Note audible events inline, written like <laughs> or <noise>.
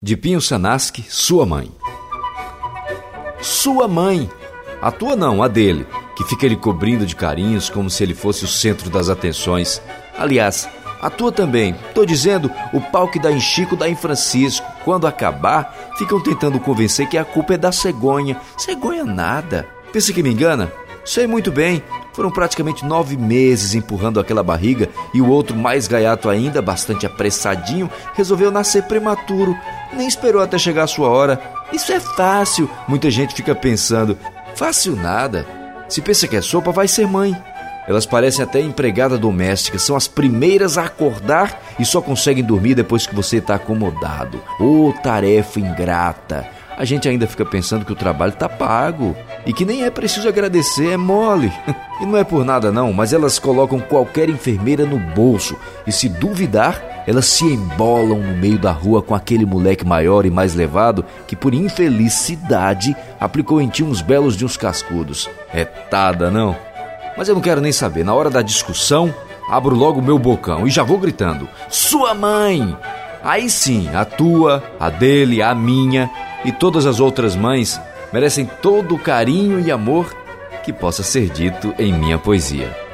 De Pinho Sanaski, sua mãe. Sua mãe! A tua não, a dele, que fica lhe cobrindo de carinhos como se ele fosse o centro das atenções. Aliás, a tua também. Tô dizendo, o pau que dá em Chico dá em Francisco. Quando acabar, ficam tentando convencer que a culpa é da cegonha. Cegonha nada. Pensa que me engana? Sei muito bem. Foram praticamente nove meses empurrando aquela barriga e o outro, mais gaiato ainda, bastante apressadinho, resolveu nascer prematuro. Nem esperou até chegar a sua hora. Isso é fácil. Muita gente fica pensando. Fácil nada. Se pensa que é sopa, vai ser mãe. Elas parecem até empregada doméstica, são as primeiras a acordar e só conseguem dormir depois que você está acomodado. Ô oh, tarefa ingrata! A gente ainda fica pensando que o trabalho tá pago e que nem é preciso agradecer, é mole. <laughs> E não é por nada não, mas elas colocam qualquer enfermeira no bolso e se duvidar, elas se embolam no meio da rua com aquele moleque maior e mais levado que por infelicidade aplicou em ti uns belos de uns cascudos. É tada, não? Mas eu não quero nem saber. Na hora da discussão, abro logo meu bocão e já vou gritando: Sua mãe! Aí sim, a tua, a dele, a minha e todas as outras mães merecem todo o carinho e amor que possa ser dito em minha poesia.